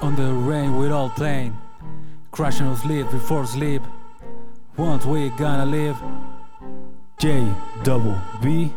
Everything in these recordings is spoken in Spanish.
On the rain we're all playing, crashing on sleep before sleep. Once we gonna live. J double B.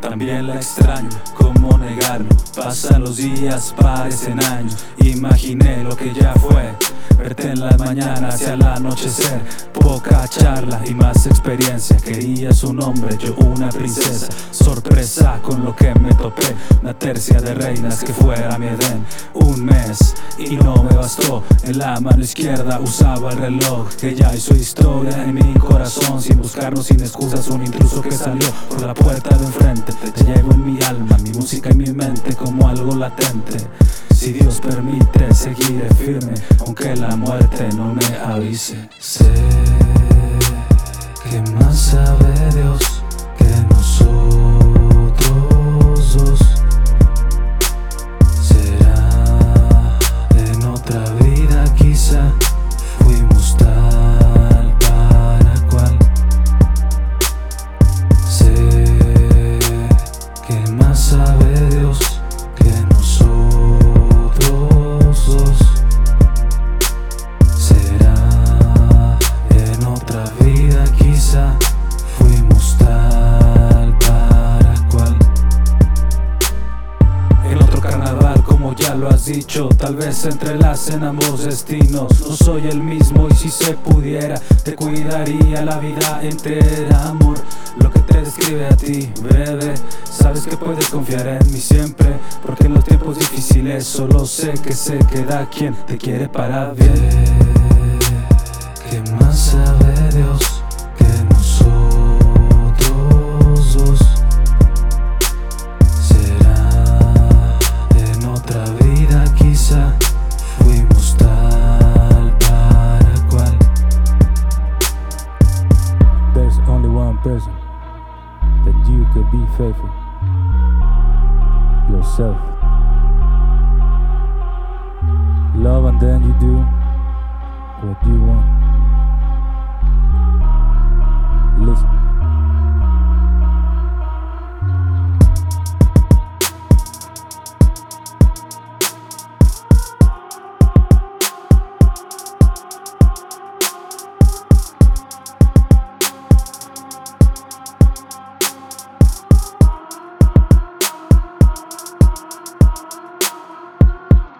También la extraño, cómo negarlo. Pasan los días, parecen años. Imaginé lo que ya fue. Verte en las mañanas hacia el anochecer. Poca charla y más experiencia. Quería su nombre, yo una princesa. Sorpresa con lo que me topé. Una tercia de reinas que fuera mi Edén. Un mes y no me bastó. En la mano izquierda usaba el reloj. Que ya hizo historia en mi corazón. Sin buscarnos, sin excusas. Un intruso que salió por la puerta de enfrente. Te llevo en mi alma, mi música y mi mente como algo latente. Si Dios permite, seguiré firme, aunque la muerte no me avise. Sé lo has dicho, tal vez se entrelacen ambos destinos. No soy el mismo y si se pudiera, te cuidaría la vida entera, amor. Lo que te describe a ti, bebé. Sabes que puedes confiar en mí siempre, porque en los tiempos difíciles solo sé que se queda quien te quiere para bien. que más sabe could be faithful. Yourself. Love and then you do what you want.